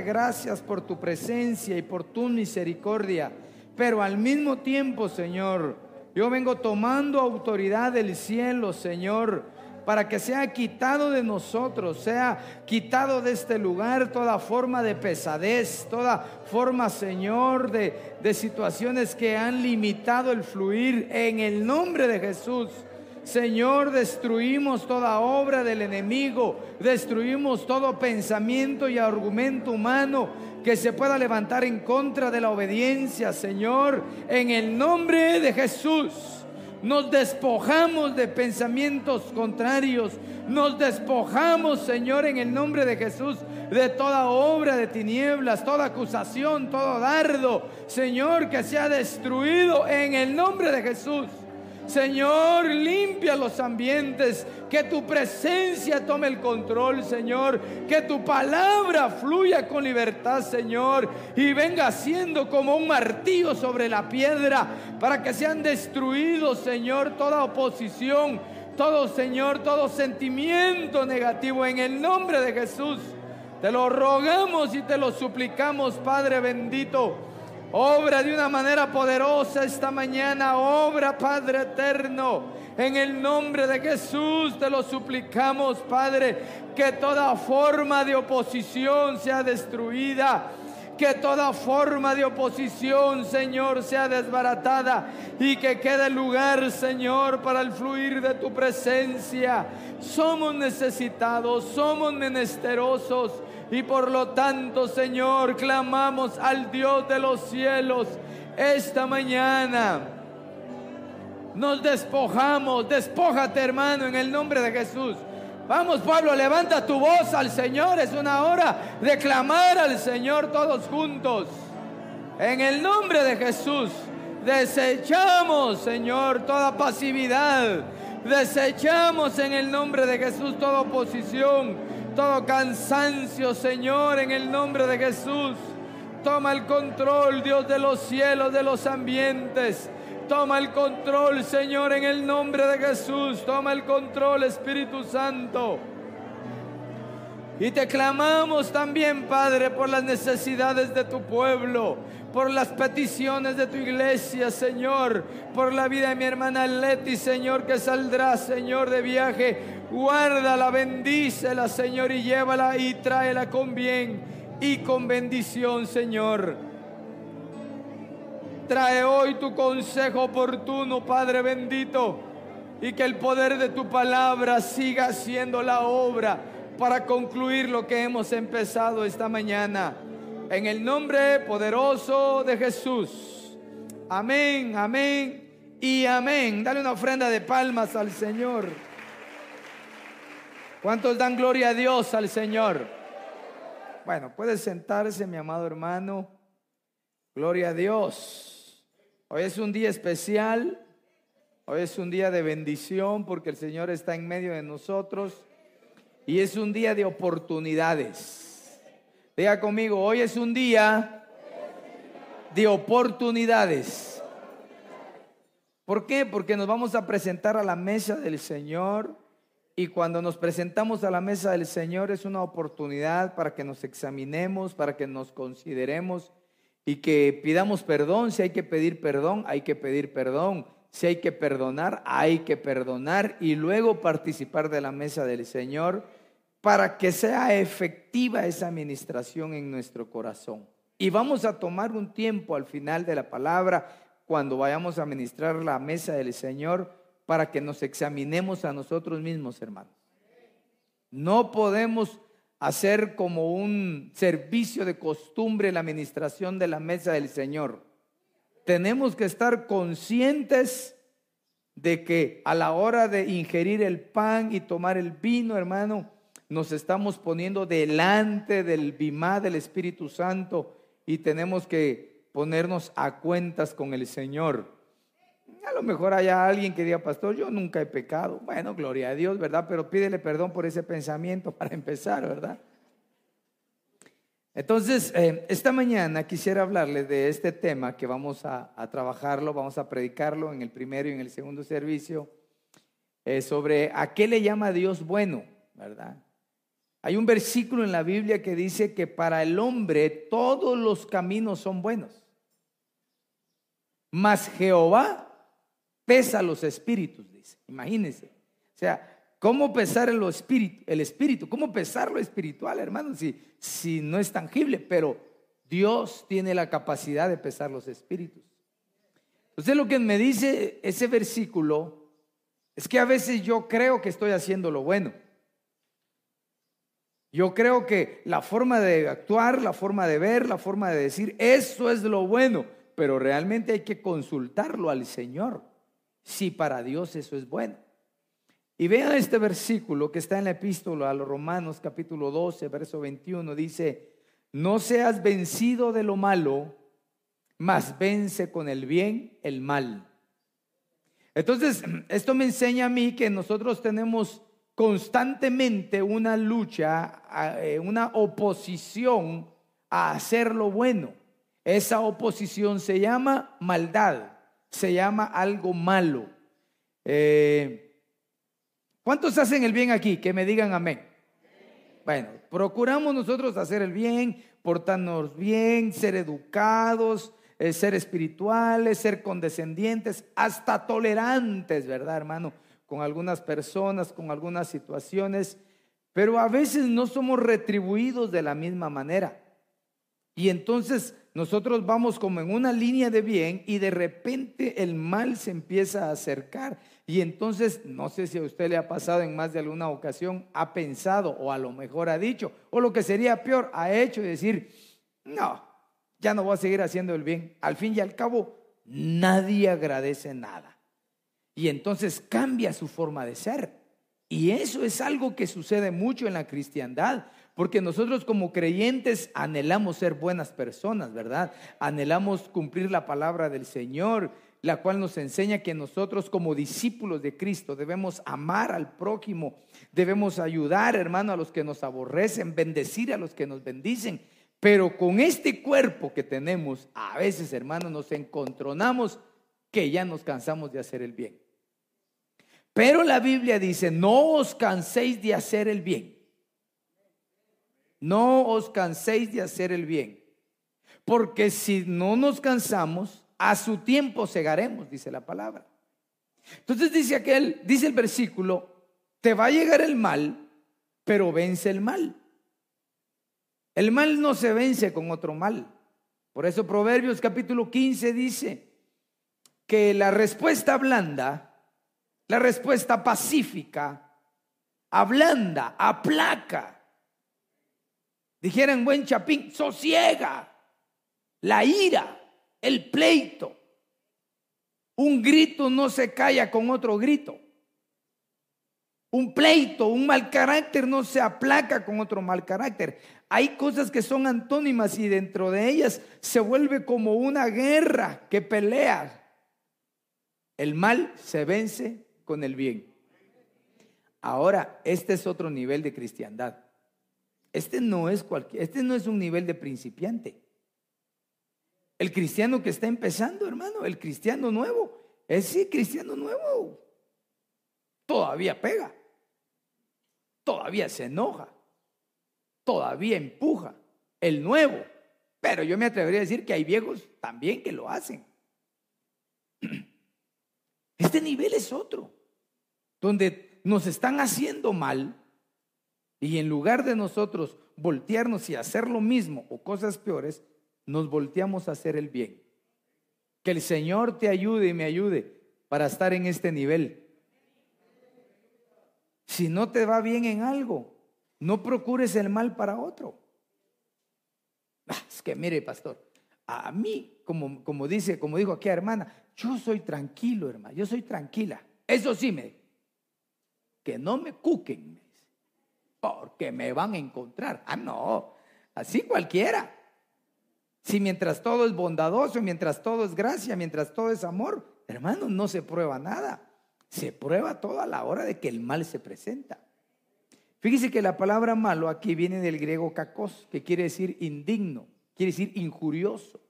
Gracias por tu presencia y por tu misericordia. Pero al mismo tiempo, Señor, yo vengo tomando autoridad del cielo, Señor, para que sea quitado de nosotros, sea quitado de este lugar toda forma de pesadez, toda forma, Señor, de, de situaciones que han limitado el fluir en el nombre de Jesús. Señor, destruimos toda obra del enemigo, destruimos todo pensamiento y argumento humano que se pueda levantar en contra de la obediencia, Señor, en el nombre de Jesús. Nos despojamos de pensamientos contrarios, nos despojamos, Señor, en el nombre de Jesús, de toda obra de tinieblas, toda acusación, todo dardo, Señor, que sea destruido en el nombre de Jesús. Señor, limpia los ambientes, que tu presencia tome el control, Señor, que tu palabra fluya con libertad, Señor, y venga siendo como un martillo sobre la piedra para que sean destruidos, Señor, toda oposición, todo, Señor, todo sentimiento negativo en el nombre de Jesús. Te lo rogamos y te lo suplicamos, Padre bendito. Obra de una manera poderosa esta mañana. Obra, Padre eterno. En el nombre de Jesús te lo suplicamos, Padre, que toda forma de oposición sea destruida. Que toda forma de oposición, Señor, sea desbaratada y que quede lugar, Señor, para el fluir de tu presencia. Somos necesitados, somos menesterosos y por lo tanto, Señor, clamamos al Dios de los cielos esta mañana. Nos despojamos, despójate hermano en el nombre de Jesús. Vamos Pablo, levanta tu voz al Señor. Es una hora de clamar al Señor todos juntos. En el nombre de Jesús, desechamos, Señor, toda pasividad. Desechamos en el nombre de Jesús toda oposición todo cansancio, Señor, en el nombre de Jesús. Toma el control, Dios de los cielos, de los ambientes. Toma el control, Señor, en el nombre de Jesús. Toma el control, Espíritu Santo. Y te clamamos también, Padre, por las necesidades de tu pueblo, por las peticiones de tu iglesia, Señor, por la vida de mi hermana Leti, Señor, que saldrá, Señor, de viaje Guárdala, bendícela, Señor, y llévala y tráela con bien y con bendición, Señor. Trae hoy tu consejo oportuno, Padre bendito, y que el poder de tu palabra siga haciendo la obra para concluir lo que hemos empezado esta mañana. En el nombre poderoso de Jesús. Amén, amén y amén. Dale una ofrenda de palmas al Señor. ¿Cuántos dan gloria a Dios al Señor? Bueno, puede sentarse, mi amado hermano. Gloria a Dios. Hoy es un día especial. Hoy es un día de bendición porque el Señor está en medio de nosotros. Y es un día de oportunidades. Diga conmigo, hoy es un día de oportunidades. ¿Por qué? Porque nos vamos a presentar a la mesa del Señor y cuando nos presentamos a la mesa del Señor es una oportunidad para que nos examinemos, para que nos consideremos y que pidamos perdón. Si hay que pedir perdón, hay que pedir perdón. Si hay que perdonar, hay que perdonar y luego participar de la mesa del Señor para que sea efectiva esa administración en nuestro corazón. Y vamos a tomar un tiempo al final de la palabra, cuando vayamos a administrar la mesa del Señor, para que nos examinemos a nosotros mismos, hermanos. No podemos hacer como un servicio de costumbre la administración de la mesa del Señor. Tenemos que estar conscientes de que a la hora de ingerir el pan y tomar el vino, hermano, nos estamos poniendo delante del bimá del Espíritu Santo y tenemos que ponernos a cuentas con el Señor. A lo mejor haya alguien que diga, pastor, yo nunca he pecado. Bueno, gloria a Dios, ¿verdad? Pero pídele perdón por ese pensamiento para empezar, ¿verdad? Entonces, eh, esta mañana quisiera hablarles de este tema que vamos a, trabajarlo, vamos a predicarlo en el primero y en el segundo servicio, eh, sobre a qué le llama Dios bueno, ¿verdad? Hay un versículo en la Biblia que dice que para el hombre todos los caminos son buenos, mas Jehová pesa los espíritus, dice. Imagínense. O sea, ¿Cómo pesar el espíritu, el espíritu? ¿Cómo pesar lo espiritual, hermano? Si, si no es tangible, pero Dios tiene la capacidad de pesar los espíritus. Entonces lo que me dice ese versículo es que a veces yo creo que estoy haciendo lo bueno. Yo creo que la forma de actuar, la forma de ver, la forma de decir, eso es lo bueno, pero realmente hay que consultarlo al Señor, si para Dios eso es bueno. Y vean este versículo que está en la epístola a los Romanos capítulo 12, verso 21, dice, no seas vencido de lo malo, mas vence con el bien el mal. Entonces, esto me enseña a mí que nosotros tenemos constantemente una lucha, eh, una oposición a hacer lo bueno. Esa oposición se llama maldad, se llama algo malo. Eh, ¿Cuántos hacen el bien aquí? Que me digan amén. Bueno, procuramos nosotros hacer el bien, portarnos bien, ser educados, eh, ser espirituales, ser condescendientes, hasta tolerantes, ¿verdad, hermano? Con algunas personas, con algunas situaciones, pero a veces no somos retribuidos de la misma manera. Y entonces nosotros vamos como en una línea de bien y de repente el mal se empieza a acercar. Y entonces, no sé si a usted le ha pasado en más de alguna ocasión, ha pensado o a lo mejor ha dicho, o lo que sería peor, ha hecho y decir, no, ya no voy a seguir haciendo el bien. Al fin y al cabo, nadie agradece nada. Y entonces cambia su forma de ser. Y eso es algo que sucede mucho en la cristiandad. Porque nosotros como creyentes anhelamos ser buenas personas, ¿verdad? Anhelamos cumplir la palabra del Señor, la cual nos enseña que nosotros como discípulos de Cristo debemos amar al prójimo, debemos ayudar, hermano, a los que nos aborrecen, bendecir a los que nos bendicen. Pero con este cuerpo que tenemos, a veces, hermano, nos encontronamos que ya nos cansamos de hacer el bien. Pero la Biblia dice, no os canséis de hacer el bien. No os canséis de hacer el bien. Porque si no nos cansamos, a su tiempo segaremos, dice la palabra. Entonces dice aquel, dice el versículo, te va a llegar el mal, pero vence el mal. El mal no se vence con otro mal. Por eso Proverbios capítulo 15 dice que la respuesta blanda, la respuesta pacífica, ablanda, aplaca Dijeran buen chapín, sosiega la ira, el pleito. Un grito no se calla con otro grito. Un pleito, un mal carácter no se aplaca con otro mal carácter. Hay cosas que son antónimas y dentro de ellas se vuelve como una guerra que pelea. El mal se vence con el bien. Ahora, este es otro nivel de cristiandad. Este no es cualquier, este no es un nivel de principiante. El cristiano que está empezando, hermano, el cristiano nuevo, es sí, cristiano nuevo. Todavía pega. Todavía se enoja. Todavía empuja. El nuevo. Pero yo me atrevería a decir que hay viejos también que lo hacen. Este nivel es otro, donde nos están haciendo mal y en lugar de nosotros voltearnos y hacer lo mismo o cosas peores, nos volteamos a hacer el bien. Que el Señor te ayude y me ayude para estar en este nivel. Si no te va bien en algo, no procures el mal para otro. Ah, es que mire, pastor, a mí, como, como dice, como dijo aquí hermana, yo soy tranquilo, hermano, yo soy tranquila. Eso sí, me que no me cuquen, porque me van a encontrar. Ah, no, así cualquiera. Si mientras todo es bondadoso, mientras todo es gracia, mientras todo es amor, hermano, no se prueba nada. Se prueba todo a la hora de que el mal se presenta. Fíjese que la palabra malo aquí viene del griego kakos, que quiere decir indigno, quiere decir injurioso,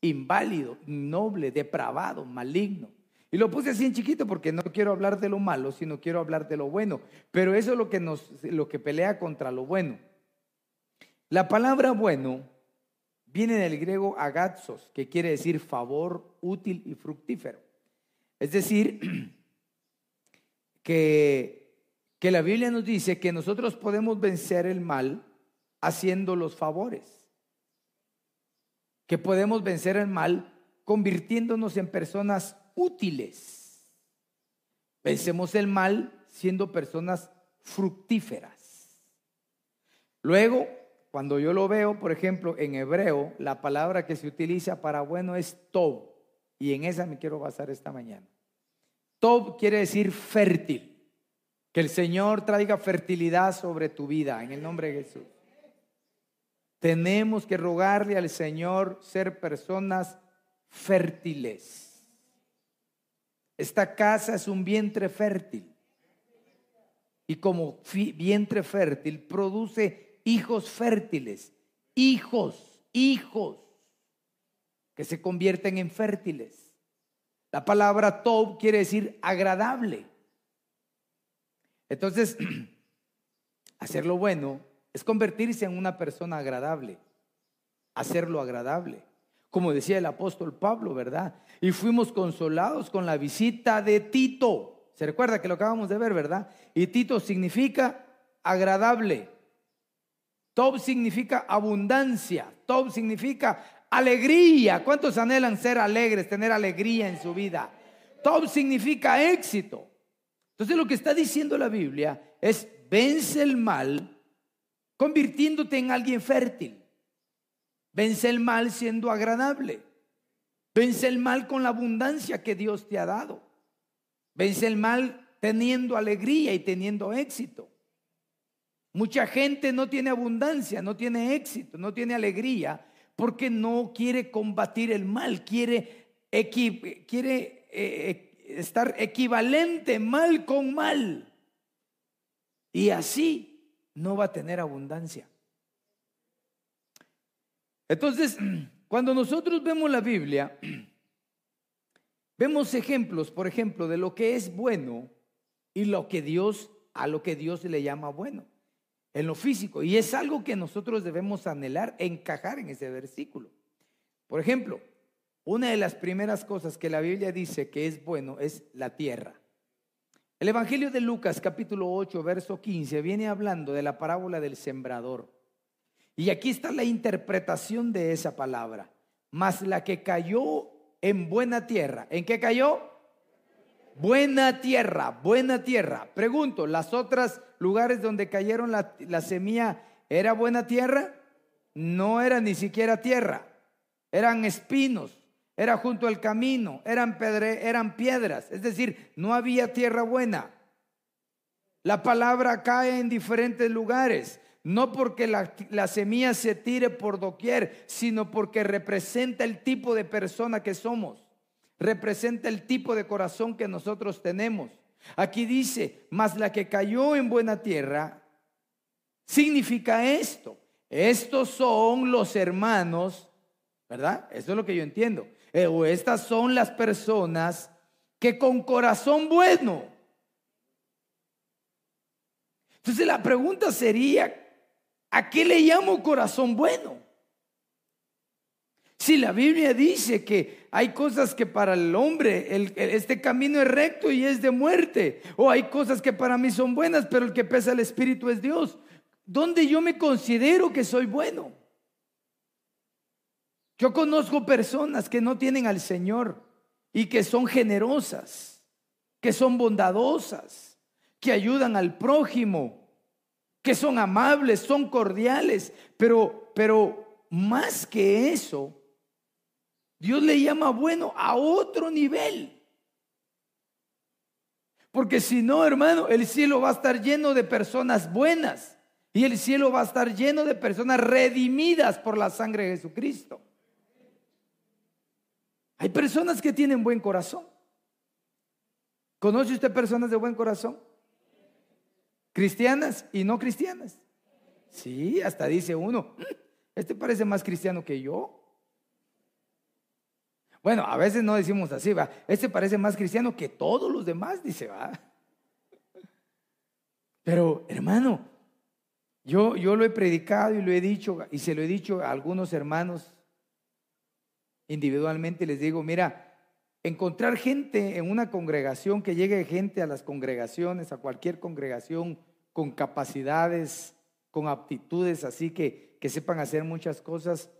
inválido, innoble, depravado, maligno. Y lo puse así en chiquito porque no quiero hablar de lo malo, sino quiero hablar de lo bueno. Pero eso es lo que, nos, lo que pelea contra lo bueno. La palabra bueno viene del griego agatzos, que quiere decir favor, útil y fructífero. Es decir, que, que la Biblia nos dice que nosotros podemos vencer el mal haciendo los favores. Que podemos vencer el mal convirtiéndonos en personas útiles. Vencemos el mal siendo personas fructíferas. Luego, cuando yo lo veo, por ejemplo, en hebreo, la palabra que se utiliza para bueno es tob. Y en esa me quiero basar esta mañana. Tob quiere decir fértil. Que el Señor traiga fertilidad sobre tu vida en el nombre de Jesús. Tenemos que rogarle al Señor ser personas fértiles. Esta casa es un vientre fértil. Y como vientre fértil produce hijos fértiles, hijos, hijos, que se convierten en fértiles. La palabra Tob quiere decir agradable. Entonces, hacerlo bueno es convertirse en una persona agradable, hacerlo agradable como decía el apóstol Pablo, ¿verdad? Y fuimos consolados con la visita de Tito. Se recuerda que lo acabamos de ver, ¿verdad? Y Tito significa agradable. Top significa abundancia. Top significa alegría. ¿Cuántos anhelan ser alegres, tener alegría en su vida? Top significa éxito. Entonces lo que está diciendo la Biblia es vence el mal convirtiéndote en alguien fértil. Vence el mal siendo agradable. Vence el mal con la abundancia que Dios te ha dado. Vence el mal teniendo alegría y teniendo éxito. Mucha gente no tiene abundancia, no tiene éxito, no tiene alegría porque no quiere combatir el mal, quiere, eh, eh, estar equivalente mal con mal. Y así no va a tener abundancia. Entonces, cuando nosotros vemos la Biblia, vemos ejemplos, por ejemplo, de lo que es bueno y lo que Dios, a lo que Dios le llama bueno, en lo físico. Y es algo que nosotros debemos anhelar, encajar en ese versículo. Por ejemplo, una de las primeras cosas que la Biblia dice que es bueno es la tierra. El Evangelio de Lucas capítulo 8, verso 15 viene hablando de la parábola del sembrador. Y aquí está la interpretación de esa palabra. Mas la que cayó en buena tierra. ¿En qué cayó? Buena tierra, buena tierra. Pregunto, ¿las otras lugares donde cayeron la, la semilla era buena tierra? No era ni siquiera tierra. Eran espinos, era junto al camino, eran, pedre, eran piedras. Es decir, no había tierra buena. La palabra cae en diferentes lugares no porque la, semilla se tire por doquier, sino porque representa el tipo de persona que somos, representa el tipo de corazón que nosotros tenemos. Aquí dice, mas la que cayó en buena tierra, significa esto. Estos son los hermanos, ¿verdad? Eso es lo que yo entiendo. Eh, o estas son las personas que con corazón bueno. Entonces la pregunta sería, ¿A qué le llamo corazón bueno? Si la Biblia dice que hay cosas que para el hombre este camino es recto y es de muerte, o hay cosas que para mí son buenas, pero el que pesa el espíritu es Dios. ¿Dónde yo me considero que soy bueno? Yo conozco personas que no tienen al Señor y que son generosas, que son bondadosas, que ayudan al prójimo, que son amables, son cordiales, pero, pero más que eso, Dios le llama bueno a otro nivel. Porque si no, hermano, el cielo va a estar lleno de personas buenas. Y el cielo va a estar lleno de personas redimidas por la sangre de Jesucristo. Hay personas que tienen buen corazón. ¿Conoce usted personas de buen corazón? Cristianas y no cristianas. Sí, hasta dice uno, mm, este parece más cristiano que yo. Bueno, a veces no decimos así, va. Este parece más cristiano que todos los demás, dice, va. Pero, hermano, yo, yo lo he predicado y lo he dicho, y se lo he dicho a algunos hermanos individualmente, les digo, mira, encontrar gente en una congregación, que llegue gente a las congregaciones, a cualquier congregación, con capacidades, con aptitudes, así que, que sepan hacer muchas cosas,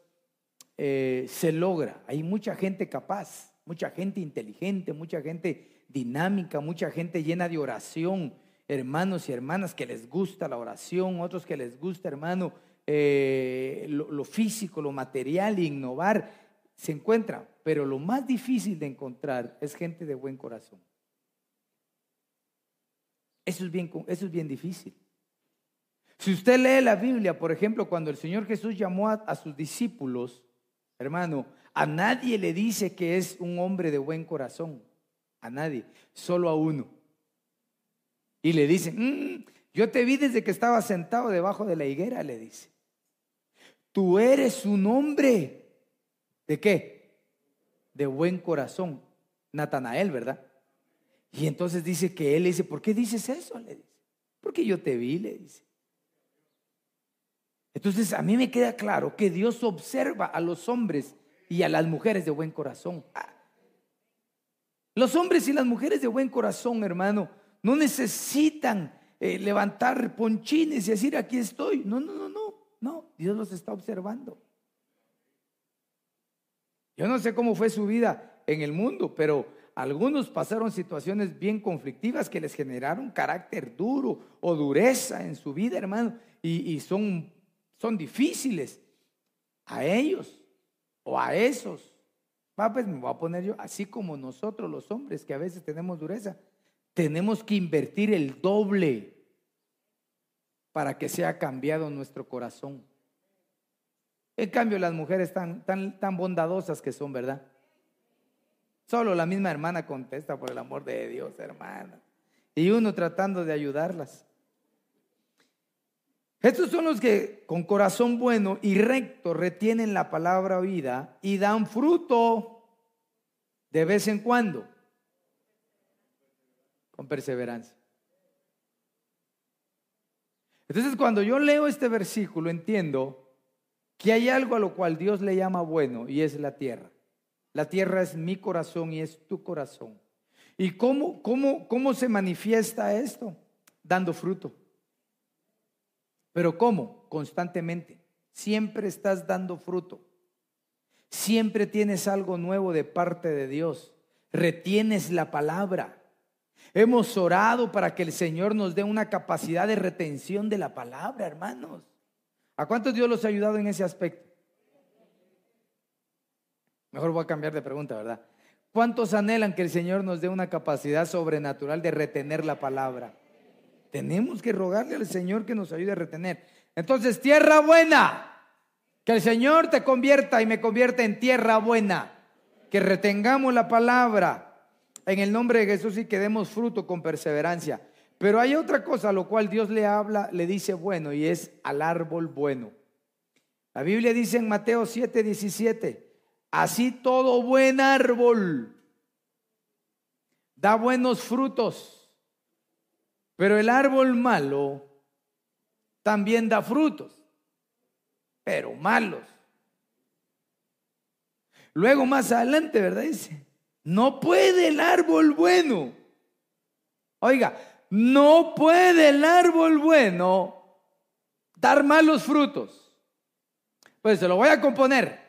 eh, se logra. Hay mucha gente capaz, mucha gente inteligente, mucha gente dinámica, mucha gente llena de oración, hermanos y hermanas que les gusta la oración, otros que les gusta, hermano, eh, lo, físico, lo material, innovar, se encuentra. Pero lo más difícil de encontrar es gente de buen corazón. Eso es bien, eso es bien difícil. Si usted lee la Biblia, por ejemplo, cuando el Señor Jesús llamó a sus discípulos, Hermano, a nadie le dice que es un hombre de buen corazón. A nadie, solo a uno. Y le dice, mm, yo te vi desde que estaba sentado debajo de la higuera, le dice. Tú eres un hombre de qué? De buen corazón. Natanael, ¿verdad? Y entonces dice que él le dice, ¿por qué dices eso? Le dice, porque yo te vi, le dice. Entonces a mí me queda claro que Dios observa a los hombres y a las mujeres de buen corazón. Los hombres y las mujeres de buen corazón, hermano, no necesitan eh, levantar ponchines y decir, aquí estoy. No, no, no, no, no, Dios los está observando. Yo no sé cómo fue su vida en el mundo, pero algunos pasaron situaciones bien conflictivas que les generaron carácter duro o dureza en su vida, hermano, y, son son difíciles. A ellos o a esos. Va, pues me voy a poner yo, así como nosotros los hombres que a veces tenemos dureza, tenemos que invertir el doble para que sea cambiado nuestro corazón. En cambio, las mujeres tan, tan, tan bondadosas que son, ¿verdad? Solo la misma hermana contesta por el amor de Dios, hermana. Y uno tratando de ayudarlas. Estos son los que con corazón bueno y recto retienen la palabra oída y dan fruto de vez en cuando, con perseverancia. Entonces cuando yo leo este versículo entiendo que hay algo a lo cual Dios le llama bueno y es la tierra. La tierra es mi corazón y es tu corazón. ¿Y cómo, cómo, cómo se manifiesta esto? Dando fruto. Pero ¿cómo? Constantemente. Siempre estás dando fruto. Siempre tienes algo nuevo de parte de Dios. Retienes la palabra. Hemos orado para que el Señor nos dé una capacidad de retención de la palabra, hermanos. ¿A cuántos Dios los ha ayudado en ese aspecto? Mejor voy a cambiar de pregunta, ¿verdad? ¿Cuántos anhelan que el Señor nos dé una capacidad sobrenatural de retener la palabra? Tenemos que rogarle al Señor que nos ayude a retener. Entonces, tierra buena. Que el Señor te convierta y me convierta en tierra buena. Que retengamos la palabra en el nombre de Jesús y que demos fruto con perseverancia. Pero hay otra cosa a lo cual Dios le habla, le dice bueno, y es al árbol bueno. La Biblia dice en Mateo 7, 17, así todo buen árbol da buenos frutos pero el árbol malo también da frutos, pero malos. Luego más adelante, ¿verdad? Dice, no puede el árbol bueno. Oiga, no puede el árbol bueno dar malos frutos. Pues se lo voy a componer.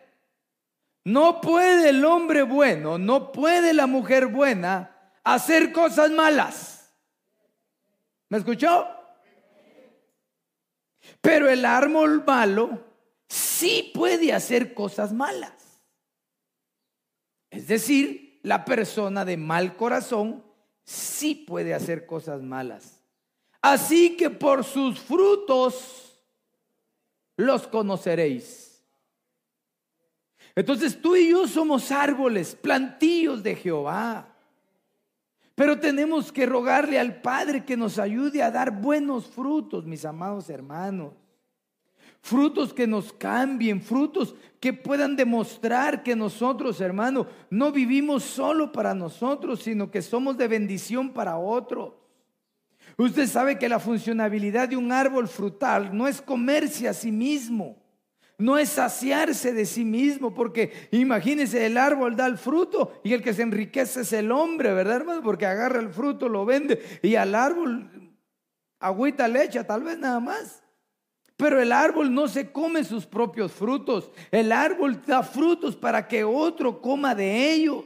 No puede el hombre bueno, no puede la mujer buena hacer cosas malas. ¿Me escuchó? Pero el árbol malo sí puede hacer cosas malas. Es decir, la persona de mal corazón sí puede hacer cosas malas. Así que por sus frutos los conoceréis. Entonces tú y yo somos árboles, plantillos de Jehová. Pero tenemos que rogarle al Padre que nos ayude a dar buenos frutos, mis amados hermanos frutos que nos cambien, frutos que puedan demostrar que nosotros, hermano, no vivimos solo para nosotros, sino que somos de bendición para otros. Usted sabe que la funcionabilidad de un árbol frutal no es comerse a sí mismo, no es saciarse de sí mismo, porque imagínese, el árbol da el fruto y el que se enriquece es el hombre, ¿verdad, hermano? Porque agarra el fruto, lo vende y al árbol agüita leche, tal vez nada más. Pero el árbol no se come sus propios frutos. El árbol da frutos para que otro coma de ellos.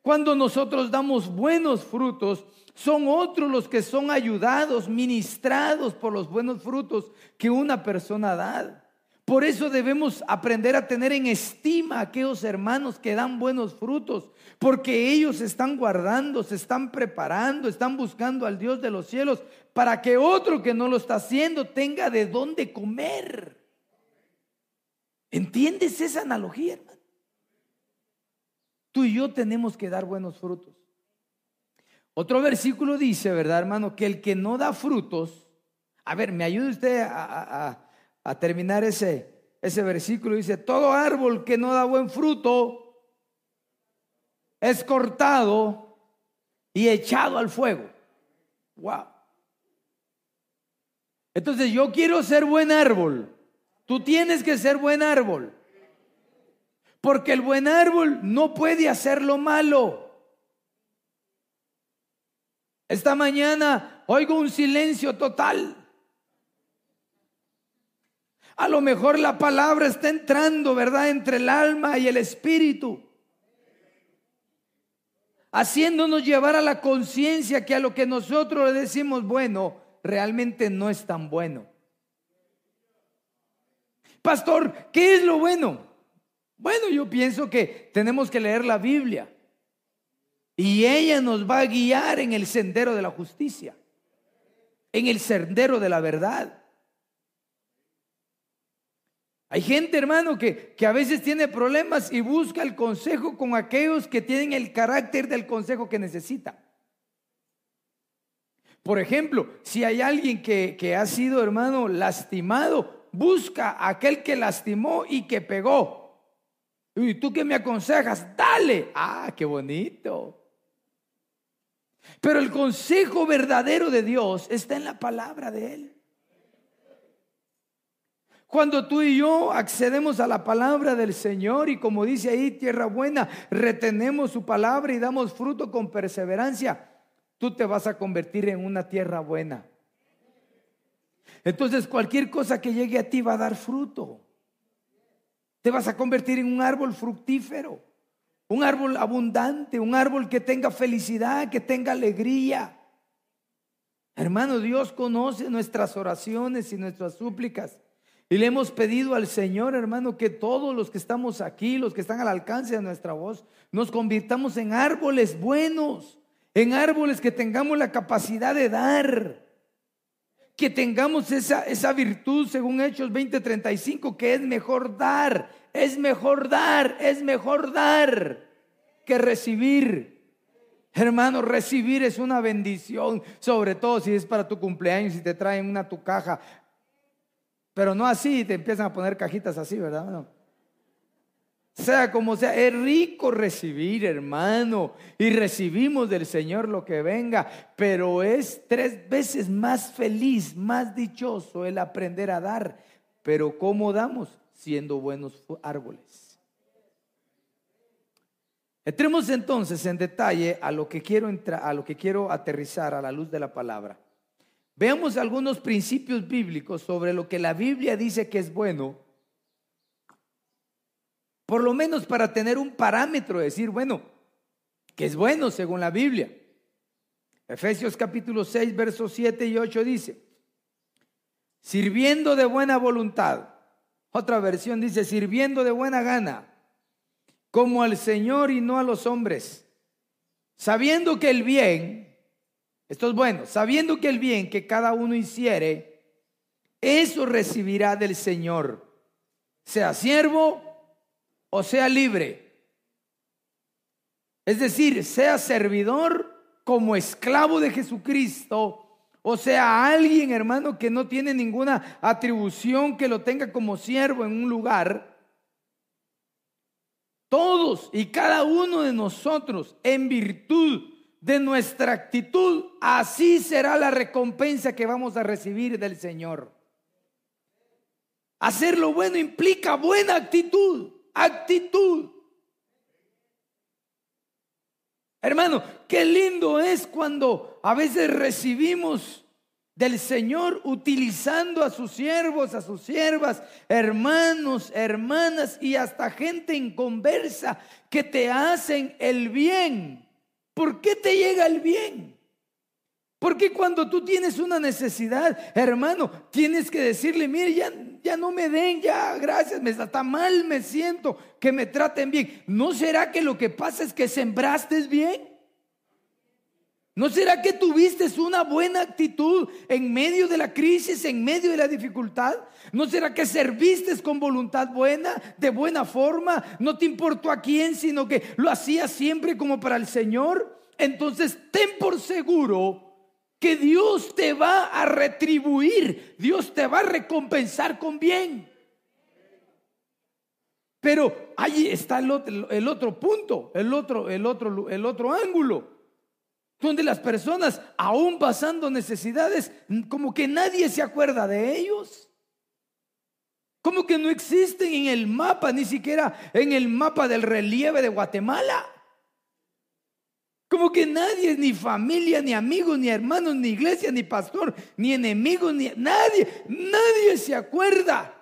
Cuando nosotros damos buenos frutos, son otros los que son ayudados, ministrados por los buenos frutos que una persona da. Por eso debemos aprender a tener en estima a aquellos hermanos que dan buenos frutos, porque ellos están guardando, se están preparando, están buscando al Dios de los cielos para que otro que no lo está haciendo tenga de dónde comer. ¿Entiendes esa analogía, hermano? Tú y yo tenemos que dar buenos frutos. Otro versículo dice, ¿verdad, hermano? Que el que no da frutos, a ver, me ayude usted a, terminar ese, ese versículo, dice, todo árbol que no da buen fruto es cortado y echado al fuego. Wow. Entonces yo quiero ser buen árbol. Tú tienes que ser buen árbol. Porque el buen árbol no puede hacer lo malo. Esta mañana oigo un silencio total. A lo mejor la palabra está entrando, ¿verdad? Entre el alma y el espíritu. Haciéndonos llevar a la conciencia que a lo que nosotros le decimos bueno, realmente no es tan bueno. Pastor, ¿qué es lo bueno? Bueno, yo pienso que tenemos que leer la Biblia. Y ella nos va a guiar en el sendero de la justicia, en el sendero de la verdad. Hay gente, hermano, que, que, a veces tiene problemas y busca el consejo con aquellos que tienen el carácter del consejo que necesita. Por ejemplo, si hay alguien que, que ha sido, hermano, lastimado, busca a aquel que lastimó y que pegó. ¿Y tú qué me aconsejas? Dale. Ah, qué bonito. Pero el consejo verdadero de Dios está en la palabra de Él. Cuando tú y yo accedemos a la palabra del Señor y como dice ahí, tierra buena, retenemos su palabra y damos fruto con perseverancia, tú te vas a convertir en una tierra buena. Entonces cualquier cosa que llegue a ti va a dar fruto. Te vas a convertir en un árbol fructífero, un árbol abundante, un árbol que tenga felicidad, que tenga alegría. Hermano, Dios conoce nuestras oraciones y nuestras súplicas. Y le hemos pedido al Señor, hermano, que todos los que estamos aquí, los que están al alcance de nuestra voz, nos convirtamos en árboles buenos, en árboles que tengamos la capacidad de dar, que tengamos esa, esa virtud, según Hechos 20:35, que es mejor dar, es mejor dar, es mejor dar que recibir. Hermano, recibir es una bendición, sobre todo si es para tu cumpleaños y te traen una tu caja pero no así, te empiezan a poner cajitas así, ¿verdad? Sea como sea, es rico recibir, hermano, y recibimos del Señor lo que venga, pero es tres veces más feliz, más dichoso el aprender a dar. Pero ¿cómo damos? Siendo buenos árboles. Entremos entonces en detalle a lo que quiero a lo que quiero aterrizar a la luz de la palabra. Veamos algunos principios bíblicos sobre lo que la Biblia dice que es bueno. Por lo menos para tener un parámetro, decir, bueno, que es bueno según la Biblia. Efesios capítulo 6, versos 7 y 8 dice, sirviendo de buena voluntad. Otra versión dice, sirviendo de buena gana como al Señor y no a los hombres, sabiendo que el bien, esto es bueno, sabiendo que el bien que cada uno hiciere, eso recibirá del Señor, sea siervo o sea libre. Es decir, sea servidor como esclavo de Jesucristo, o sea, alguien, hermano, que no tiene ninguna atribución que lo tenga como siervo en un lugar. Todos y cada uno de nosotros, en virtud de nuestra actitud, así será la recompensa que vamos a recibir del Señor. Hacer lo bueno implica buena actitud, actitud. Hermano, qué lindo es cuando a veces recibimos del Señor utilizando a sus siervos, a sus siervas, hermanos, hermanas y hasta gente en conversa que te hacen el bien. ¿Por qué te llega el bien? Porque cuando tú tienes una necesidad, hermano, tienes que decirle, mire, ya, ya no me den, ya, gracias, me está mal, me siento, que me traten bien. ¿No será que lo que pasa es que sembraste bien? ¿No será que tuviste una buena actitud en medio de la crisis, en medio de la dificultad? ¿No será que serviste con voluntad buena, de buena forma? No te importó a quién, sino que lo hacías siempre como para el Señor. Entonces ten por seguro que Dios te va a retribuir, Dios te va a recompensar con bien. Pero ahí está el otro, el otro punto, el otro, el otro, el otro ángulo, donde las personas, aún pasando necesidades, como que nadie se acuerda de ellos. Como que no existen en el mapa, ni siquiera en el mapa del relieve de Guatemala. Como que nadie, ni familia, ni amigos, ni hermanos, ni iglesia, ni pastor, ni enemigo, ni nadie, nadie se acuerda.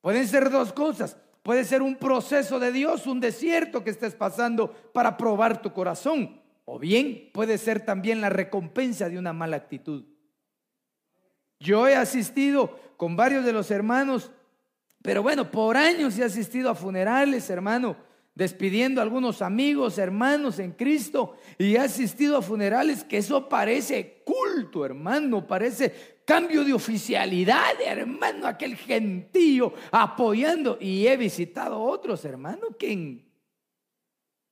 Pueden ser dos cosas. Puede ser un proceso de Dios, un desierto que estés pasando para probar tu corazón. O bien puede ser también la recompensa de una mala actitud. Yo he asistido con varios de los hermanos, pero bueno, por años he asistido a funerales, hermano, despidiendo a algunos amigos, hermanos en Cristo, y he asistido a funerales que eso parece culto, hermano, parece cambio de oficialidad, hermano, aquel gentío apoyando, y he visitado otros, hermano, que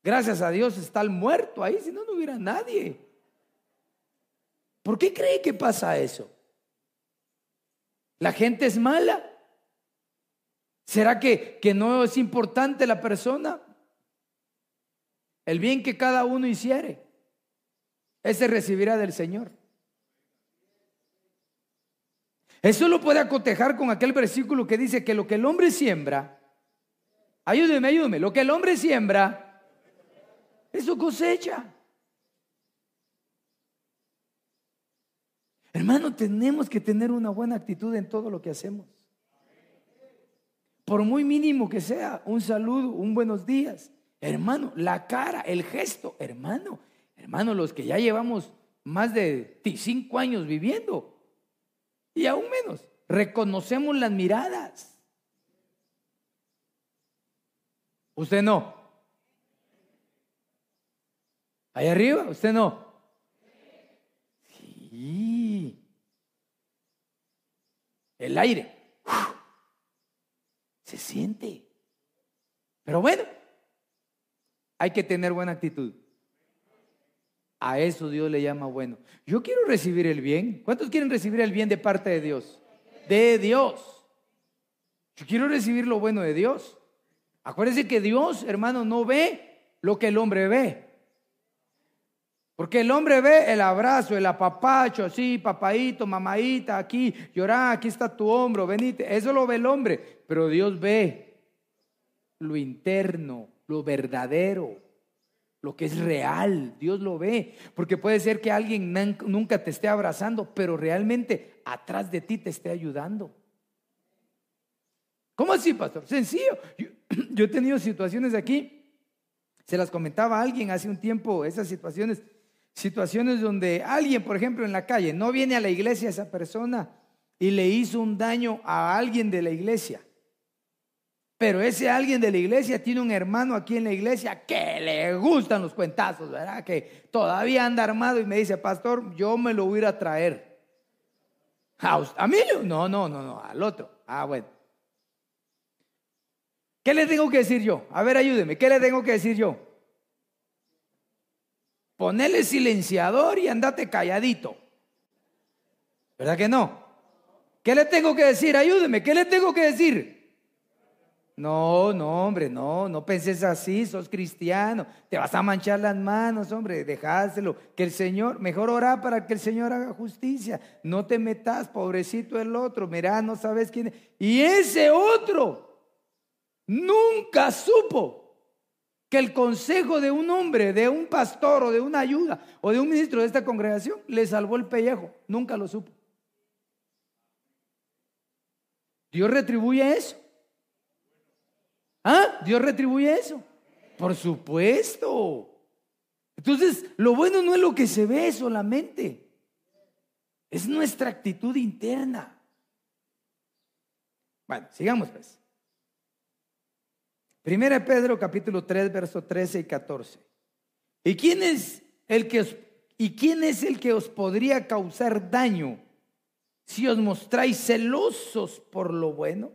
gracias a Dios está el muerto ahí, si no, no hubiera nadie. ¿Por qué cree que pasa eso? ¿La gente es mala? ¿Será que, que no es importante la persona? El bien que cada uno hiciere, ese recibirá del Señor. Eso lo puede acotejar con aquel versículo que dice que lo que el hombre siembra, ayúdeme, ayúdeme, lo que el hombre siembra, eso cosecha. Hermano, tenemos que tener una buena actitud en todo lo que hacemos. Por muy mínimo que sea, un saludo, un buenos días, Hermano, la cara, el gesto, hermano, hermano, los que ya llevamos más de cinco años viviendo y aún menos, reconocemos las miradas. Usted no. Ahí arriba, usted no. Sí. El aire. Se siente. Pero bueno, hay que tener buena actitud. A eso Dios le llama bueno. Yo quiero recibir el bien. ¿Cuántos quieren recibir el bien de parte de Dios? De Dios. Yo quiero recibir lo bueno de Dios. Acuérdense que Dios, hermano, no ve lo que el hombre ve. Porque el hombre ve el abrazo, el apapacho, así, papaito, mamaita, aquí, llorá, aquí está tu hombro, venite. Eso lo ve el hombre. Pero Dios ve lo interno, lo verdadero, lo que es real. Dios lo ve. Porque puede ser que alguien nunca te esté abrazando, pero realmente atrás de ti te esté ayudando. ¿Cómo así, pastor? Sencillo. Yo, he tenido situaciones aquí, se las comentaba a alguien hace un tiempo, esas situaciones, situaciones donde alguien, por ejemplo, en la calle, no viene a la iglesia esa persona y le hizo un daño a alguien de la iglesia. Pero ese alguien de la iglesia tiene un hermano aquí en la iglesia que le gustan los cuentazos, ¿verdad? Que todavía anda armado y me dice, pastor, yo me lo voy a ir a traer. ¿A, mí? No, no, no, no, al otro. Ah, bueno. ¿Qué le tengo que decir yo? A ver, ayúdeme. ¿Qué le tengo que decir yo? Ponele silenciador y andate calladito. ¿Verdad que no? ¿Qué le tengo que decir? Ayúdeme. ¿Qué le tengo que decir? No, no, hombre, no, no penses así, sos cristiano, te vas a manchar las manos, hombre, dejáselo. Que el Señor, mejor orar para que el Señor haga justicia. No te metas, pobrecito el otro, mirá, no sabes quién es. Y ese otro nunca supo que el consejo de un hombre, de un pastor o de una ayuda o de un ministro de esta congregación le salvó el pellejo. Nunca lo supo. Dios retribuye eso. ¿Ah? Dios retribuye eso. Por supuesto. Entonces, lo bueno no es lo que se ve solamente. Es nuestra actitud interna. Bueno, sigamos pues. Primera Pedro capítulo 3, verso 13 y 14. ¿Y quién es el que os, y quién es el que os podría causar daño si os mostráis celosos por lo bueno?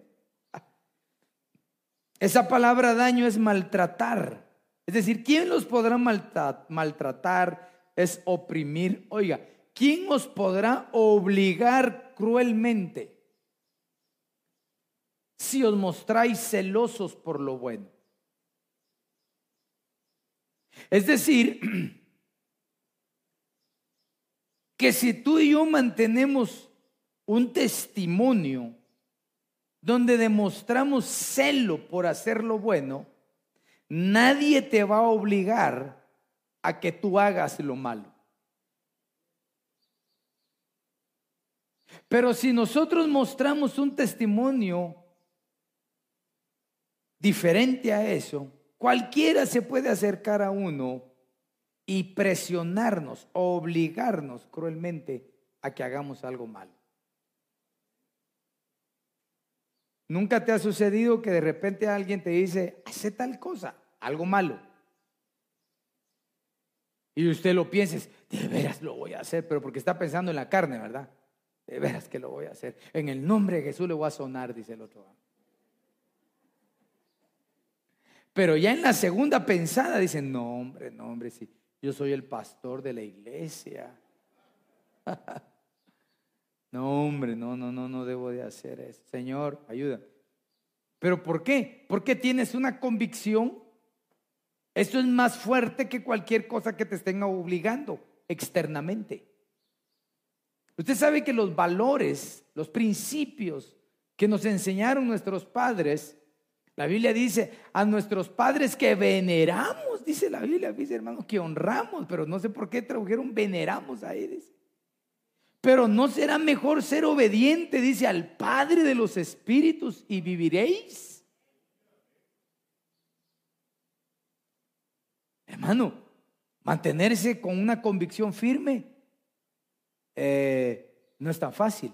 Esa palabra daño es maltratar. Es decir, ¿quién los podrá maltratar? Es oprimir. Oiga, ¿quién os podrá obligar cruelmente si os mostráis celosos por lo bueno? Es decir, que si tú y yo mantenemos un testimonio donde demostramos celo por hacer lo bueno, nadie te va a obligar a que tú hagas lo malo. Pero si nosotros mostramos un testimonio diferente a eso, cualquiera se puede acercar a uno y presionarnos, obligarnos cruelmente a que hagamos algo malo. ¿Nunca te ha sucedido que de repente alguien te dice, hace tal cosa, algo malo? Y usted lo piensa, de veras lo voy a hacer, pero porque está pensando en la carne, ¿verdad? De veras que lo voy a hacer. En el nombre de Jesús le voy a sonar, dice el otro. Pero ya en la segunda pensada dicen, no, hombre, no, hombre, sí, yo soy el pastor de la iglesia. No, hombre, no, no, no, no debo de hacer eso. Señor, ayuda. ¿Pero por qué? Porque tienes una convicción. Eso es más fuerte que cualquier cosa que te estén obligando externamente. Usted sabe que los valores, los principios que nos enseñaron nuestros padres, la Biblia dice a nuestros padres que veneramos, dice la Biblia, dice hermano, que honramos, pero no sé por qué tradujeron veneramos a ellos. Pero no será mejor ser obediente, dice, al Padre de los Espíritus y viviréis. Hermano, mantenerse con una convicción firme eh, no es tan fácil.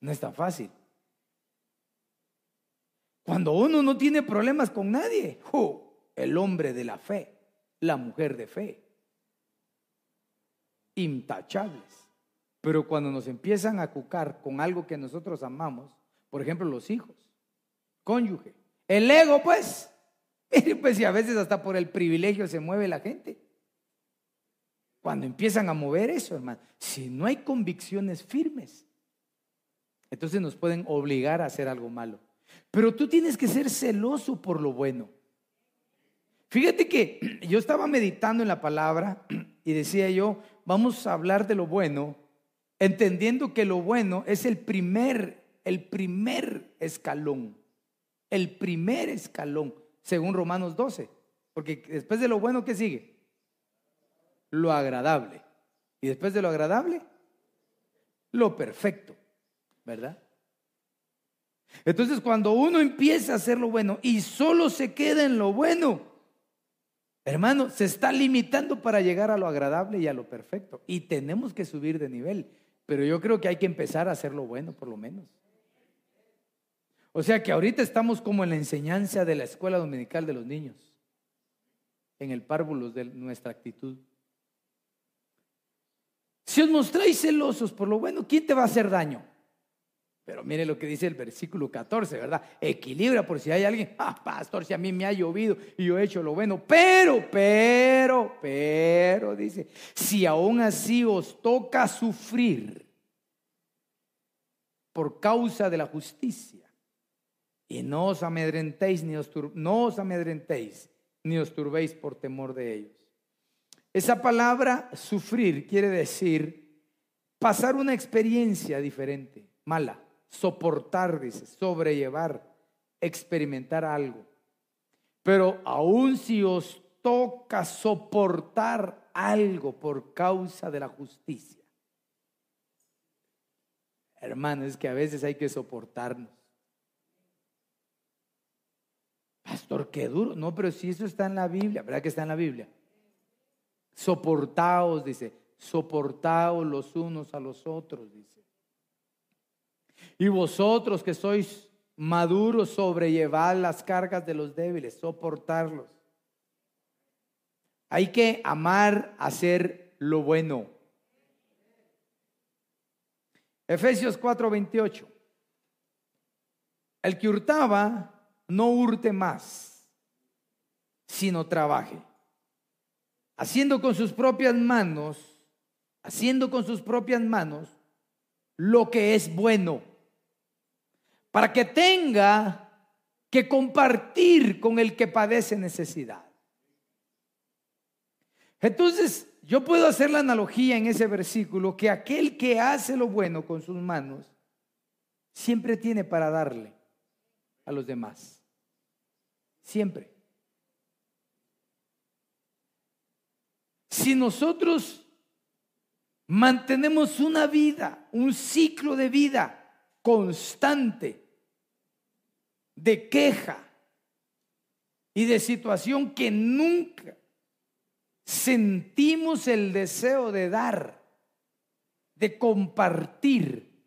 No es tan fácil. Cuando uno no tiene problemas con nadie, el hombre de la fe, la mujer de fe, intachables. Pero cuando nos empiezan a cucar con algo que nosotros amamos, por ejemplo los hijos, cónyuge, el ego pues, pues y a veces hasta por el privilegio se mueve la gente. Cuando empiezan a mover eso, hermano, si no hay convicciones firmes, entonces nos pueden obligar a hacer algo malo. Pero tú tienes que ser celoso por lo bueno. Fíjate que yo estaba meditando en la palabra y decía yo, vamos a hablar de lo bueno, entendiendo que lo bueno es el primer, el primer escalón, el primer escalón, según Romanos 12. Porque después de lo bueno, ¿qué sigue? Lo agradable. Y después de lo agradable, lo perfecto, ¿verdad? Entonces, cuando uno empieza a hacer lo bueno y solo se queda en lo bueno, Hermano, se está limitando para llegar a lo agradable y a lo perfecto. Y tenemos que subir de nivel. Pero yo creo que hay que empezar a hacer lo bueno, por lo menos. O sea que ahorita estamos como en la enseñanza de la escuela dominical de los niños, en el párvulo de nuestra actitud. Si os mostráis celosos por lo bueno, ¿quién te va a hacer daño? Pero mire lo que dice el versículo 14, ¿verdad? Equilibra por si hay alguien, ah, pastor, si a mí me ha llovido y yo he hecho lo bueno. Pero, pero, pero, dice, si aún así os toca sufrir por causa de la justicia, y no os amedrentéis ni os, no os amedrentéis ni os turbéis por temor de ellos. Esa palabra sufrir quiere decir pasar una experiencia diferente, mala, soportar, dice, sobrellevar, experimentar algo. Pero aun si os toca soportar algo por causa de la justicia, hermano, es que a veces hay que soportarnos. Pastor, qué duro. No, pero si eso está en la Biblia, ¿verdad que está en la Biblia? Soportaos, dice, soportaos los unos a los otros, dice. Y vosotros que sois maduros, sobrellevad las cargas de los débiles, soportarlos. Hay que amar, hacer lo bueno. Efesios 4:28. El que hurtaba, no hurte más, sino trabaje, haciendo con sus propias manos, haciendo con sus propias manos lo que es bueno, para que tenga que compartir con el que padece necesidad. Entonces, yo puedo hacer la analogía en ese versículo que aquel que hace lo bueno con sus manos siempre tiene para darle a los demás. Siempre. Si nosotros mantenemos una vida, un ciclo de vida constante de queja y de situación que nunca sentimos el deseo de dar, de compartir,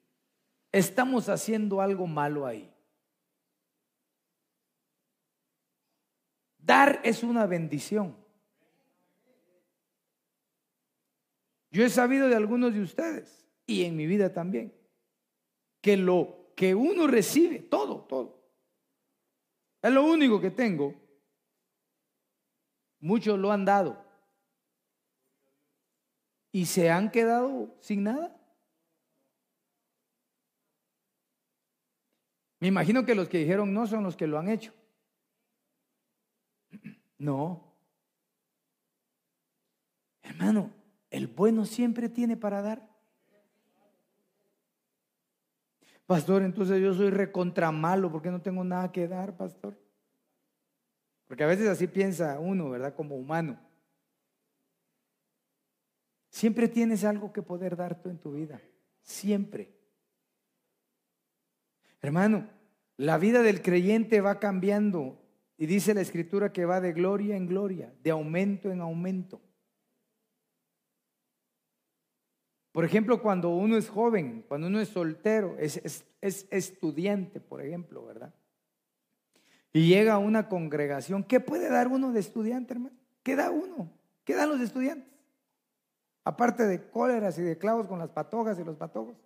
estamos haciendo algo malo ahí. Dar es una bendición. Yo he sabido de algunos de ustedes y en mi vida también que lo que uno recibe, todo, todo, es lo único que tengo. Muchos lo han dado y se han quedado sin nada. Me imagino que los que dijeron no son los que lo han hecho. No. Hermano, el bueno siempre tiene para dar. Pastor, entonces yo soy recontra malo porque no tengo nada que dar, pastor. Porque a veces así piensa uno, ¿verdad? Como humano. Siempre tienes algo que poder dar tú en tu vida. Siempre. Hermano, la vida del creyente va cambiando y dice la escritura que va de gloria en gloria, de aumento en aumento. Por ejemplo, cuando uno es joven, cuando uno es soltero, es, estudiante, por ejemplo, ¿verdad? Y llega a una congregación, ¿qué puede dar uno de estudiante, hermano? ¿Qué da uno? ¿Qué dan los estudiantes? Aparte de cóleras y de clavos con las patogas y los patojos.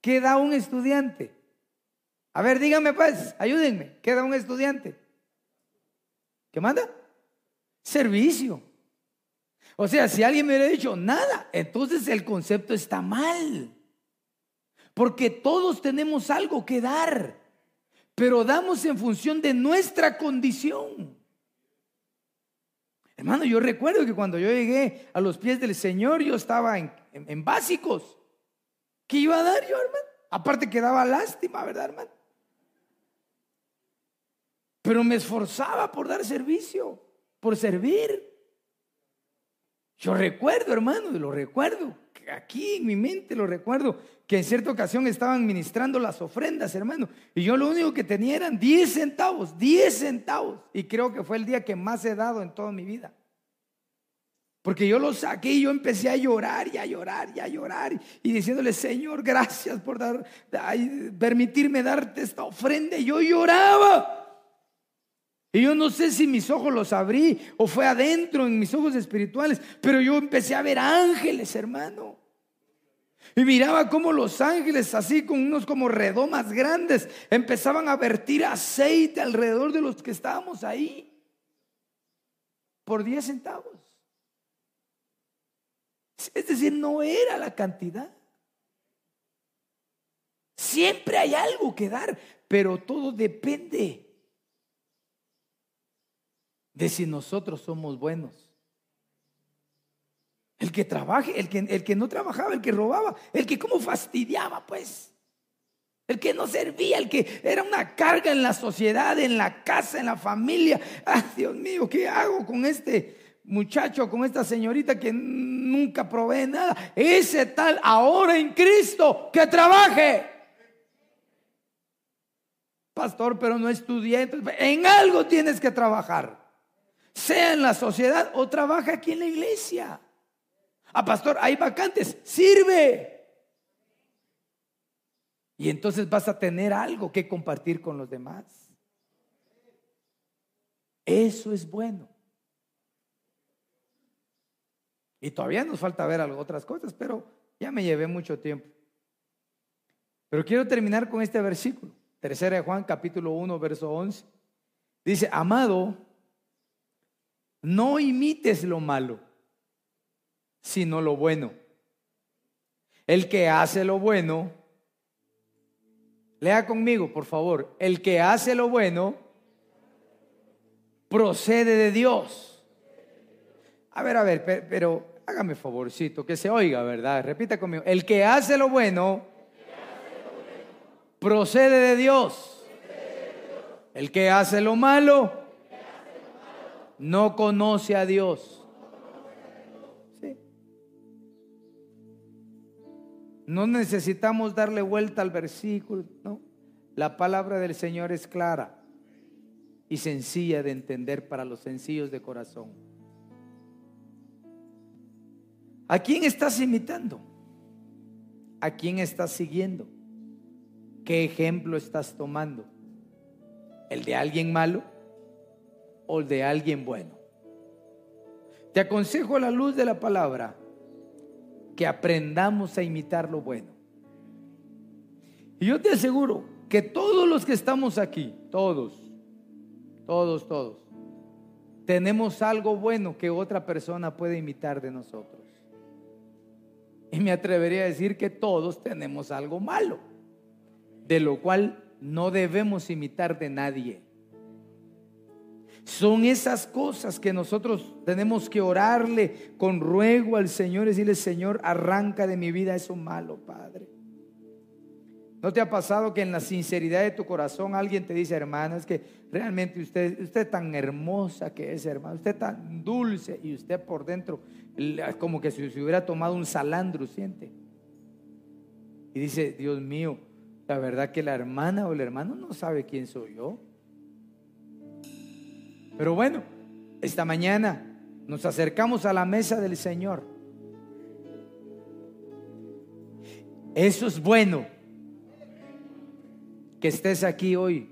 ¿Qué da un estudiante? A ver, díganme pues, ayúdenme. Queda un estudiante. ¿Qué manda? Servicio. O sea, si alguien me hubiera dicho nada, entonces el concepto está mal. Porque todos tenemos algo que dar, pero damos en función de nuestra condición. Hermano, yo recuerdo que cuando yo llegué a los pies del Señor, yo estaba en, básicos. ¿Qué iba a dar yo, hermano? Aparte que daba lástima, ¿verdad, hermano? pero me esforzaba por dar servicio, por servir. Yo recuerdo, hermano, lo recuerdo, aquí en mi mente lo recuerdo, que en cierta ocasión estaban ministrando las ofrendas, hermano, y yo lo único que tenía eran 10 centavos, 10 centavos, y creo que fue el día que más he dado en toda mi vida. Porque yo lo saqué y yo empecé a llorar y a llorar y a llorar y diciéndole, Señor, gracias por dar, permitirme darte esta ofrenda. Y yo lloraba. Y yo no sé si mis ojos los abrí o fue adentro en mis ojos espirituales, pero yo empecé a ver ángeles, hermano. Y miraba cómo los ángeles, así con unos como redomas grandes, empezaban a vertir aceite alrededor de los que estábamos ahí. Por 10 centavos. Es decir, no era la cantidad. Siempre hay algo que dar, pero todo depende de si nosotros somos buenos. El que trabaje, el que, el que no trabajaba, el que robaba, el que como fastidiaba, pues. El que no servía, el que era una carga en la sociedad, en la casa, en la familia. Ah, Dios mío, ¿qué hago con este muchacho, con esta señorita que nunca provee nada? Ese tal ahora en Cristo que trabaje. Pastor, pero no estudié. En algo tienes que trabajar. Sea en la sociedad o trabaja aquí en la iglesia. Ah, pastor, hay vacantes, sirve. Y entonces vas a tener algo que compartir con los demás. Eso es bueno. Y todavía nos falta ver otras cosas, pero ya me llevé mucho tiempo. Pero quiero terminar con este versículo. Tercera de Juan, capítulo 1, verso 11. Dice, amado, no imites lo malo sino lo bueno. El que hace lo bueno, lea conmigo, por favor, el que hace lo bueno procede de Dios. A ver, a ver, pero, hágame favorcito, que se oiga, ¿verdad? Repita conmigo, el que hace lo bueno procede de Dios. El que hace lo malo no conoce a Dios. No necesitamos darle vuelta al versículo, no. La palabra del Señor es clara y sencilla de entender para los sencillos de corazón. ¿A quién estás imitando? ¿A quién estás siguiendo? ¿Qué ejemplo estás tomando? ¿El de alguien malo o de alguien bueno? Te aconsejo a la luz de la palabra que aprendamos a imitar lo bueno. Y yo te aseguro que todos los que estamos aquí, todos, todos, todos, tenemos algo bueno que otra persona puede imitar de nosotros. Y me atrevería a decir que todos tenemos algo malo, de lo cual no debemos imitar de nadie. Son esas cosas que nosotros tenemos que orarle con ruego al Señor y decirle, Señor, arranca de mi vida eso malo, Padre. ¿No te ha pasado que en la sinceridad de tu corazón alguien te dice, hermano, es que realmente usted, usted tan hermosa que es, hermano, usted tan dulce y usted por dentro como que si se hubiera tomado un salandro, siente? Y dice, Dios mío, la verdad que la hermana o el hermano no sabe quién soy yo. Pero bueno, esta mañana nos acercamos a la mesa del Señor. Eso es bueno que estés aquí hoy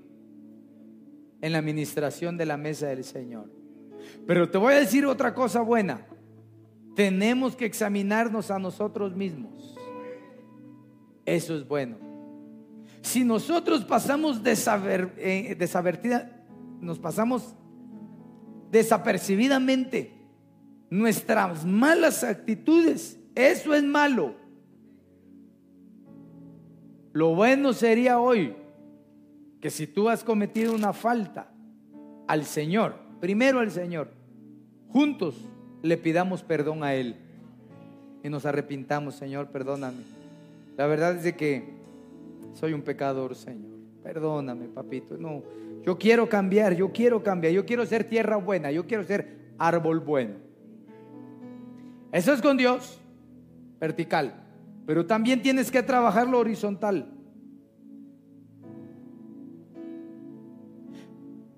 en la administración de la mesa del Señor. Pero te voy a decir otra cosa buena. Tenemos que examinarnos a nosotros mismos. Eso es bueno. Si nosotros pasamos desaver, eh, desavertida, nos pasamos desapercibidamente nuestras malas actitudes. Eso es malo. Lo bueno sería hoy que si tú has cometido una falta al Señor, primero al Señor, juntos le pidamos perdón a Él y nos arrepintamos, Señor, perdóname. La verdad es de que soy un pecador, Señor. Perdóname, papito. No, yo quiero cambiar, yo quiero cambiar, yo quiero ser tierra buena, yo quiero ser árbol bueno. Eso es con Dios, vertical. Pero también tienes que trabajar lo horizontal.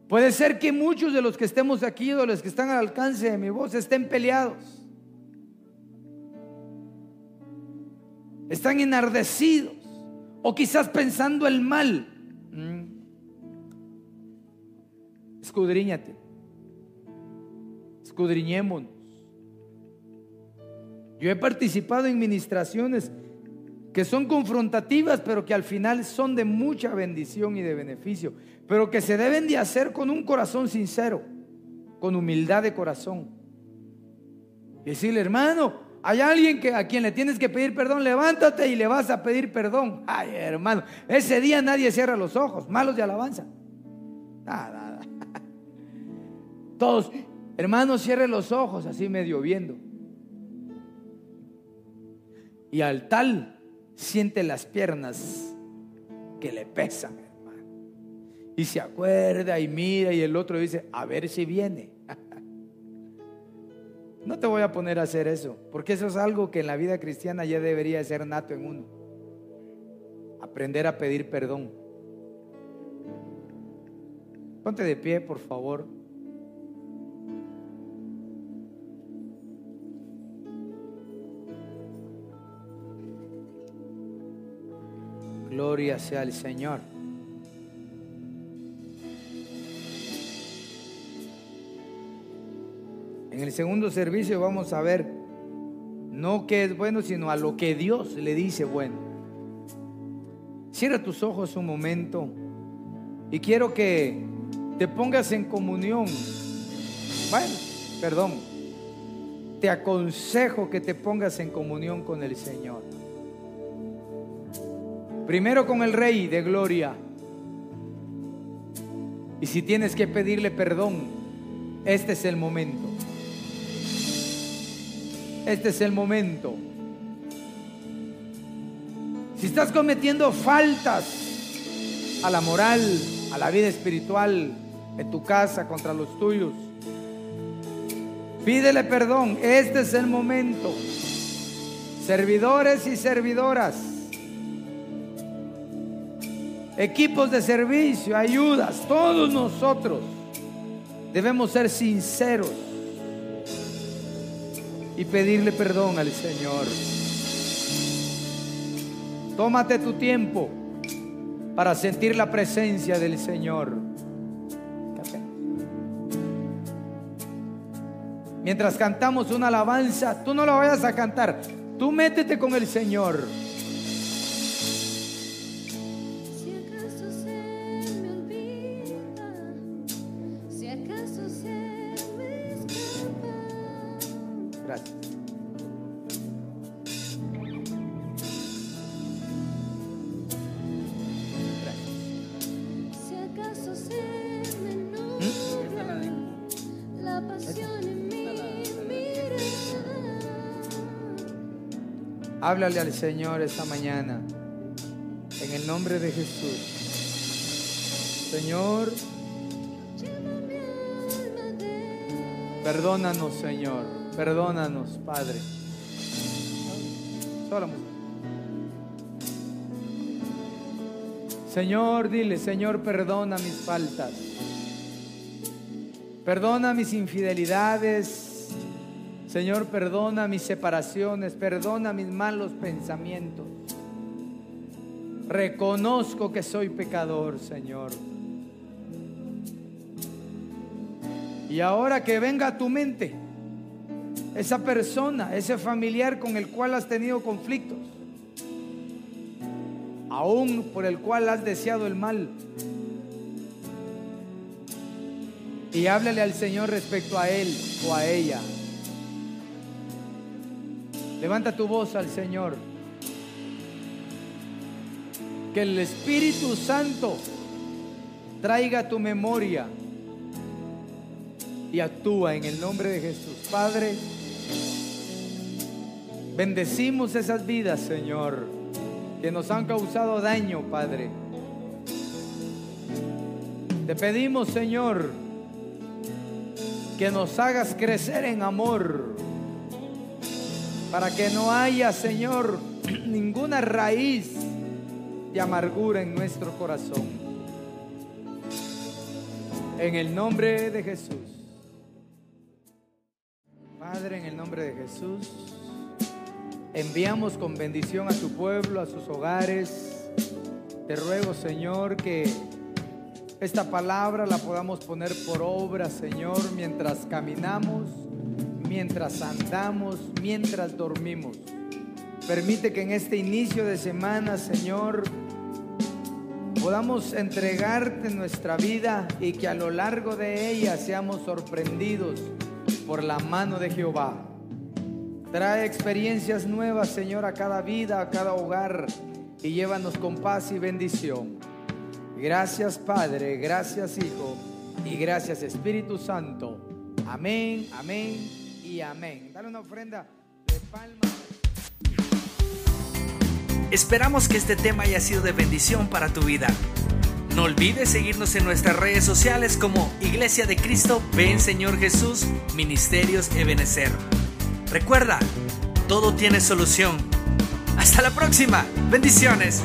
Puede ser que muchos de los que estemos aquí o de los que están al alcance de mi voz estén peleados. Están enardecidos o quizás pensando el mal Escudriñate. Escudriñémonos. Yo he participado en ministraciones que son confrontativas, pero que al final son de mucha bendición y de beneficio, pero que se deben de hacer con un corazón sincero, con humildad de corazón. Decirle, hermano, hay alguien que, a quien le tienes que pedir perdón, levántate y le vas a pedir perdón. Ay, hermano, ese día nadie cierra los ojos, malos de alabanza. Nada, nada. Todos, hermano, cierre los ojos, así medio viendo. Y al tal siente las piernas que le pesan, hermano. Y se acuerda y mira y el otro dice, a ver si viene. No te voy a poner a hacer eso, porque eso es algo que en la vida cristiana ya debería ser nato en uno. Aprender a pedir perdón. Ponte de pie, por favor. Gloria sea al Señor. En el segundo servicio vamos a ver no qué es bueno, sino a lo que Dios le dice bueno. Cierra tus ojos un momento y quiero que te pongas en comunión. Bueno, perdón. Te aconsejo que te pongas en comunión con el Señor. Primero con el Rey de Gloria. Y si tienes que pedirle perdón, este es el momento. Este es el momento. Si estás cometiendo faltas a la moral, a la vida espiritual, en tu casa, contra los tuyos, pídele perdón. Este es el momento. Servidores y servidoras equipos de servicio, ayudas, todos nosotros debemos ser sinceros y pedirle perdón al Señor. Tómate tu tiempo para sentir la presencia del Señor. Mientras cantamos una alabanza, tú no la vayas a cantar, tú métete con el Señor. Háblale al Señor esta mañana. En el nombre de Jesús. Señor, perdónanos, Señor. Perdónanos, Padre. Señor, dile, Señor, perdona mis faltas. Perdona mis infidelidades, Señor, perdona mis separaciones, perdona mis malos pensamientos. Reconozco que soy pecador, Señor. Y ahora que venga a tu mente esa persona, ese familiar con el cual has tenido conflictos, aún por el cual has deseado el mal, y háblale al Señor respecto a él o a ella. Levanta tu voz al Señor. Que el Espíritu Santo traiga tu memoria y actúa en el nombre de Jesús. Padre, bendecimos esas vidas, Señor, que nos han causado daño, Padre. Te pedimos, Señor, que nos hagas crecer en amor para que no haya, Señor, ninguna raíz de amargura en nuestro corazón. En el nombre de Jesús. Padre, en el nombre de Jesús, enviamos con bendición a tu pueblo, a sus hogares. Te ruego, Señor, que esta palabra la podamos poner por obra, Señor, mientras caminamos, mientras andamos, mientras dormimos. Permite que en este inicio de semana, Señor, podamos entregarte nuestra vida y que a lo largo de ella seamos sorprendidos por la mano de Jehová. Trae experiencias nuevas, Señor, a cada vida, a cada hogar y llévanos con paz y bendición. Gracias Padre, gracias Hijo y gracias Espíritu Santo. Amén, amén y amén. Dale una ofrenda de palmas. Esperamos que este tema haya sido de bendición para tu vida. No olvides seguirnos en nuestras redes sociales como Iglesia de Cristo, Ven Señor Jesús, Ministerios Ebenecer. Recuerda, todo tiene solución. Hasta la próxima. Bendiciones.